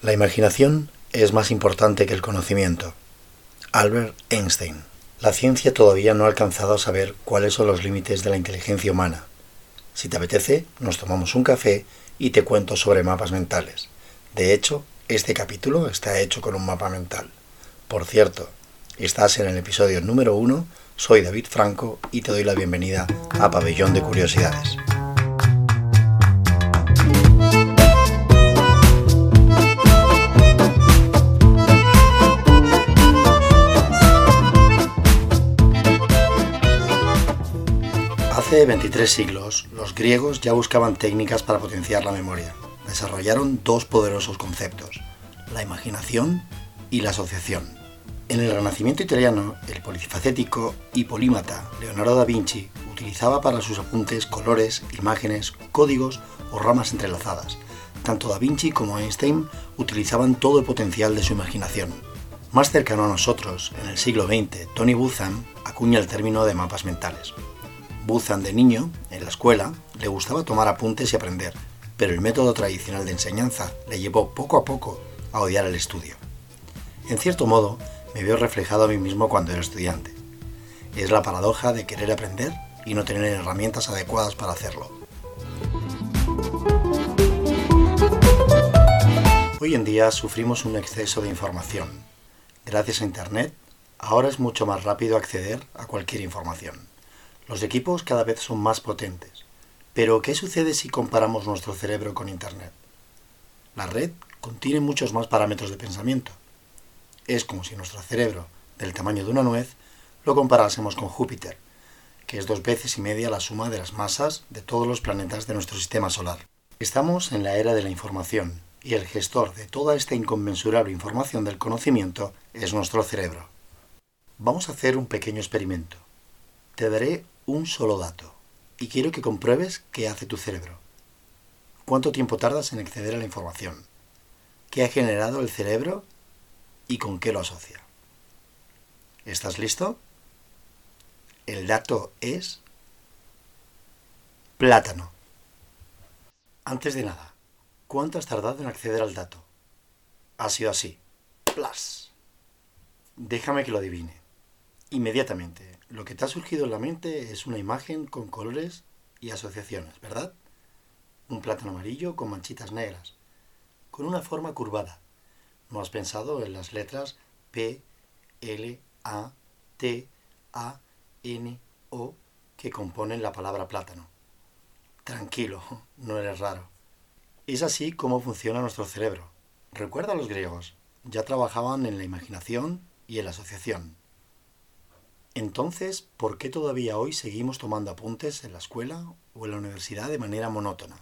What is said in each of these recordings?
La imaginación es más importante que el conocimiento. Albert Einstein. La ciencia todavía no ha alcanzado a saber cuáles son los límites de la inteligencia humana. Si te apetece, nos tomamos un café y te cuento sobre mapas mentales. De hecho, este capítulo está hecho con un mapa mental. Por cierto, estás en el episodio número uno, soy David Franco y te doy la bienvenida a Pabellón de Curiosidades. Hace 23 siglos, los griegos ya buscaban técnicas para potenciar la memoria. Desarrollaron dos poderosos conceptos, la imaginación y la asociación. En el Renacimiento italiano, el polifacético y polímata Leonardo da Vinci utilizaba para sus apuntes colores, imágenes, códigos o ramas entrelazadas. Tanto da Vinci como Einstein utilizaban todo el potencial de su imaginación. Más cercano a nosotros, en el siglo XX, Tony Buzan acuña el término de mapas mentales. Buzan de niño, en la escuela, le gustaba tomar apuntes y aprender, pero el método tradicional de enseñanza le llevó poco a poco a odiar el estudio. En cierto modo, me veo reflejado a mí mismo cuando era estudiante. Es la paradoja de querer aprender y no tener herramientas adecuadas para hacerlo. Hoy en día sufrimos un exceso de información. Gracias a Internet, ahora es mucho más rápido acceder a cualquier información. Los equipos cada vez son más potentes. Pero, ¿qué sucede si comparamos nuestro cerebro con Internet? La red contiene muchos más parámetros de pensamiento. Es como si nuestro cerebro, del tamaño de una nuez, lo comparásemos con Júpiter, que es dos veces y media la suma de las masas de todos los planetas de nuestro sistema solar. Estamos en la era de la información, y el gestor de toda esta inconmensurable información del conocimiento es nuestro cerebro. Vamos a hacer un pequeño experimento. Te daré un solo dato y quiero que compruebes qué hace tu cerebro. ¿Cuánto tiempo tardas en acceder a la información? ¿Qué ha generado el cerebro y con qué lo asocia? ¿Estás listo? El dato es plátano. Antes de nada, ¿cuánto has tardado en acceder al dato? Ha sido así. Plus. Déjame que lo adivine. Inmediatamente, lo que te ha surgido en la mente es una imagen con colores y asociaciones, ¿verdad? Un plátano amarillo con manchitas negras, con una forma curvada. No has pensado en las letras P, L, A, T, A, N, O que componen la palabra plátano. Tranquilo, no eres raro. Es así como funciona nuestro cerebro. Recuerda a los griegos, ya trabajaban en la imaginación y en la asociación. Entonces, ¿por qué todavía hoy seguimos tomando apuntes en la escuela o en la universidad de manera monótona?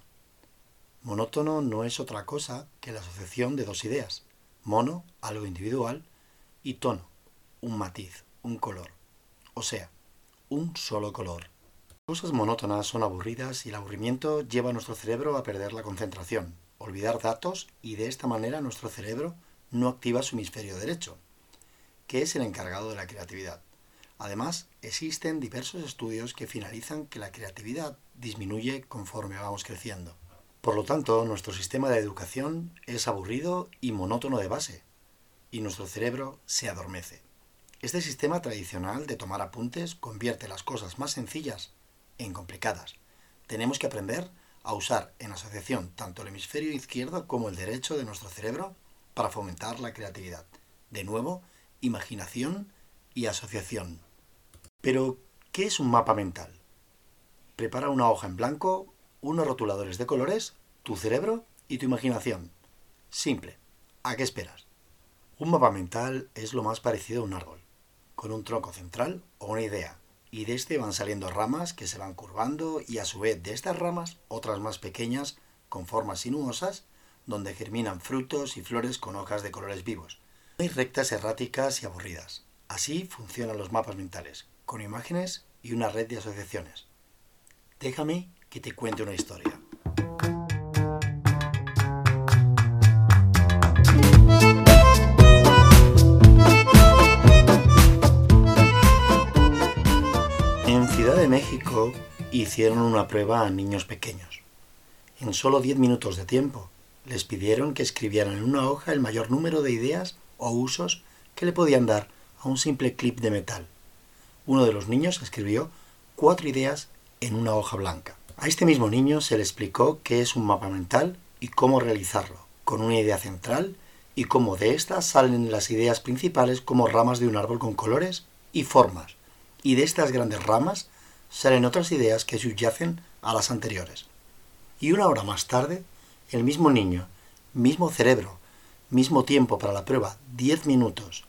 Monótono no es otra cosa que la asociación de dos ideas. Mono, algo individual, y tono, un matiz, un color. O sea, un solo color. Cosas monótonas son aburridas y el aburrimiento lleva a nuestro cerebro a perder la concentración, olvidar datos y de esta manera nuestro cerebro no activa su hemisferio derecho, que es el encargado de la creatividad. Además, existen diversos estudios que finalizan que la creatividad disminuye conforme vamos creciendo. Por lo tanto, nuestro sistema de educación es aburrido y monótono de base, y nuestro cerebro se adormece. Este sistema tradicional de tomar apuntes convierte las cosas más sencillas en complicadas. Tenemos que aprender a usar en asociación tanto el hemisferio izquierdo como el derecho de nuestro cerebro para fomentar la creatividad. De nuevo, imaginación y asociación. Pero, ¿qué es un mapa mental? Prepara una hoja en blanco, unos rotuladores de colores, tu cerebro y tu imaginación. Simple. ¿A qué esperas? Un mapa mental es lo más parecido a un árbol, con un tronco central o una idea, y de este van saliendo ramas que se van curvando y a su vez de estas ramas otras más pequeñas con formas sinuosas donde germinan frutos y flores con hojas de colores vivos. Hay rectas erráticas y aburridas. Así funcionan los mapas mentales, con imágenes y una red de asociaciones. Déjame que te cuente una historia. En Ciudad de México hicieron una prueba a niños pequeños. En solo 10 minutos de tiempo les pidieron que escribieran en una hoja el mayor número de ideas o usos que le podían dar un simple clip de metal. Uno de los niños escribió cuatro ideas en una hoja blanca. A este mismo niño se le explicó qué es un mapa mental y cómo realizarlo, con una idea central y cómo de estas salen las ideas principales como ramas de un árbol con colores y formas, y de estas grandes ramas salen otras ideas que subyacen a las anteriores. Y una hora más tarde, el mismo niño, mismo cerebro, mismo tiempo para la prueba, 10 minutos,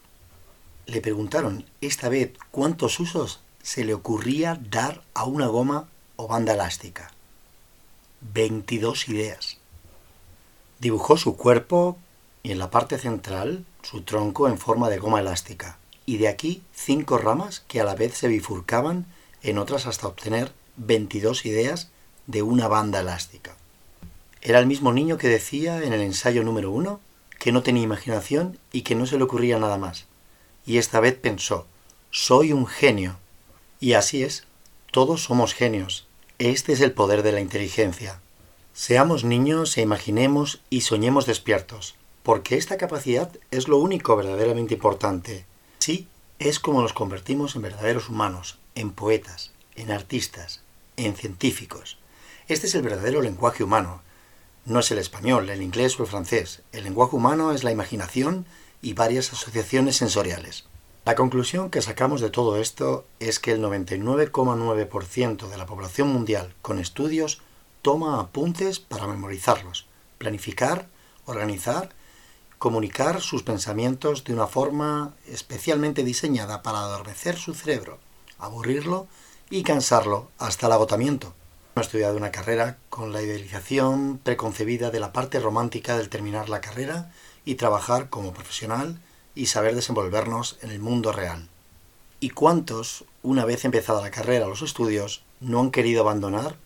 le preguntaron esta vez cuántos usos se le ocurría dar a una goma o banda elástica. 22 ideas. Dibujó su cuerpo y en la parte central su tronco en forma de goma elástica, y de aquí cinco ramas que a la vez se bifurcaban en otras hasta obtener 22 ideas de una banda elástica. Era el mismo niño que decía en el ensayo número uno que no tenía imaginación y que no se le ocurría nada más. Y esta vez pensó, soy un genio. Y así es, todos somos genios. Este es el poder de la inteligencia. Seamos niños e imaginemos y soñemos despiertos, porque esta capacidad es lo único verdaderamente importante. Sí, es como nos convertimos en verdaderos humanos, en poetas, en artistas, en científicos. Este es el verdadero lenguaje humano. No es el español, el inglés o el francés. El lenguaje humano es la imaginación y varias asociaciones sensoriales. La conclusión que sacamos de todo esto es que el 99,9% de la población mundial con estudios toma apuntes para memorizarlos, planificar, organizar, comunicar sus pensamientos de una forma especialmente diseñada para adormecer su cerebro, aburrirlo y cansarlo hasta el agotamiento. He estudiado una carrera con la idealización preconcebida de la parte romántica del terminar la carrera y trabajar como profesional y saber desenvolvernos en el mundo real. ¿Y cuántos, una vez empezada la carrera o los estudios, no han querido abandonar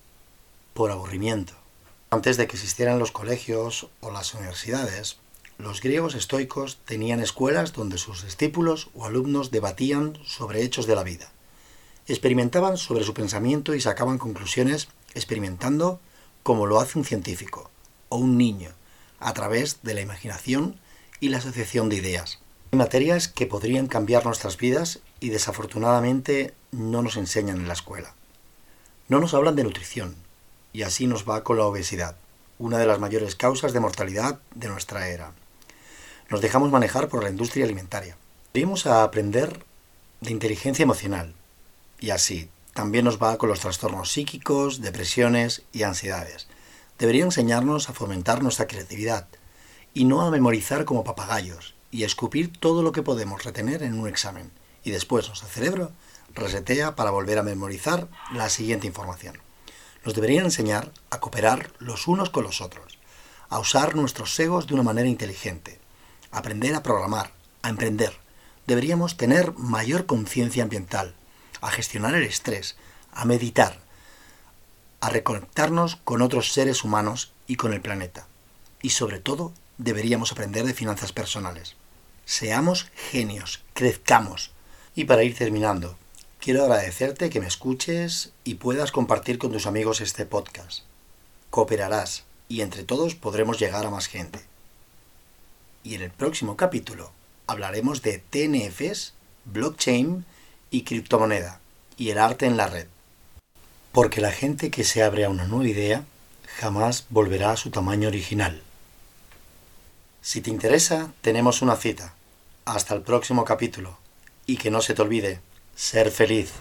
por aburrimiento? Antes de que existieran los colegios o las universidades, los griegos estoicos tenían escuelas donde sus discípulos o alumnos debatían sobre hechos de la vida. Experimentaban sobre su pensamiento y sacaban conclusiones experimentando como lo hace un científico o un niño, a través de la imaginación y la asociación de ideas. Hay materias que podrían cambiar nuestras vidas y desafortunadamente no nos enseñan en la escuela. No nos hablan de nutrición, y así nos va con la obesidad, una de las mayores causas de mortalidad de nuestra era. Nos dejamos manejar por la industria alimentaria. Deberíamos aprender de inteligencia emocional, y así también nos va con los trastornos psíquicos, depresiones y ansiedades. Debería enseñarnos a fomentar nuestra creatividad y no a memorizar como papagayos y escupir todo lo que podemos retener en un examen. Y después nuestro cerebro resetea para volver a memorizar la siguiente información. Nos deberían enseñar a cooperar los unos con los otros, a usar nuestros egos de una manera inteligente, a aprender a programar, a emprender. Deberíamos tener mayor conciencia ambiental, a gestionar el estrés, a meditar, a reconectarnos con otros seres humanos y con el planeta. Y sobre todo, deberíamos aprender de finanzas personales. Seamos genios, crezcamos. Y para ir terminando, quiero agradecerte que me escuches y puedas compartir con tus amigos este podcast. Cooperarás y entre todos podremos llegar a más gente. Y en el próximo capítulo hablaremos de TNFs, blockchain y criptomoneda y el arte en la red. Porque la gente que se abre a una nueva idea jamás volverá a su tamaño original. Si te interesa, tenemos una cita hasta el próximo capítulo. Y que no se te olvide, ser feliz.